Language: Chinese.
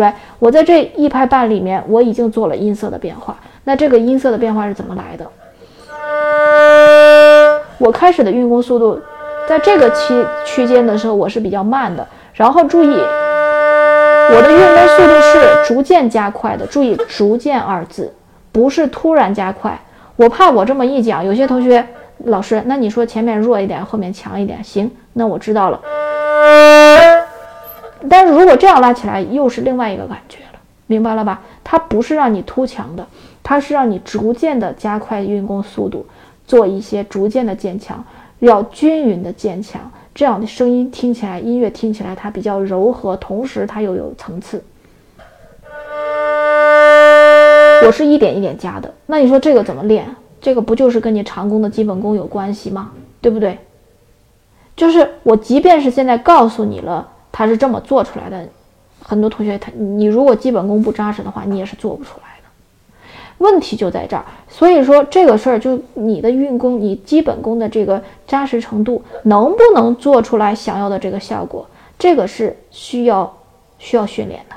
来，我在这一拍半里面，我已经做了音色的变化。那这个音色的变化是怎么来的？我开始的运弓速度，在这个期区间的时候，我是比较慢的。然后注意，我的运弓速度是逐渐加快的。注意“逐渐”二字，不是突然加快。我怕我这么一讲，有些同学，老师，那你说前面弱一点，后面强一点，行，那我知道了。但是如果这样拉起来，又是另外一个感觉了，明白了吧？它不是让你突强的，它是让你逐渐的加快运弓速度，做一些逐渐的渐强，要均匀的渐强，这样的声音听起来，音乐听起来它比较柔和，同时它又有层次。我是一点一点加的，那你说这个怎么练？这个不就是跟你长弓的基本功有关系吗？对不对？就是我即便是现在告诉你了。他是这么做出来的，很多同学他你如果基本功不扎实的话，你也是做不出来的。问题就在这儿，所以说这个事儿就你的运功，你基本功的这个扎实程度能不能做出来想要的这个效果，这个是需要需要训练的。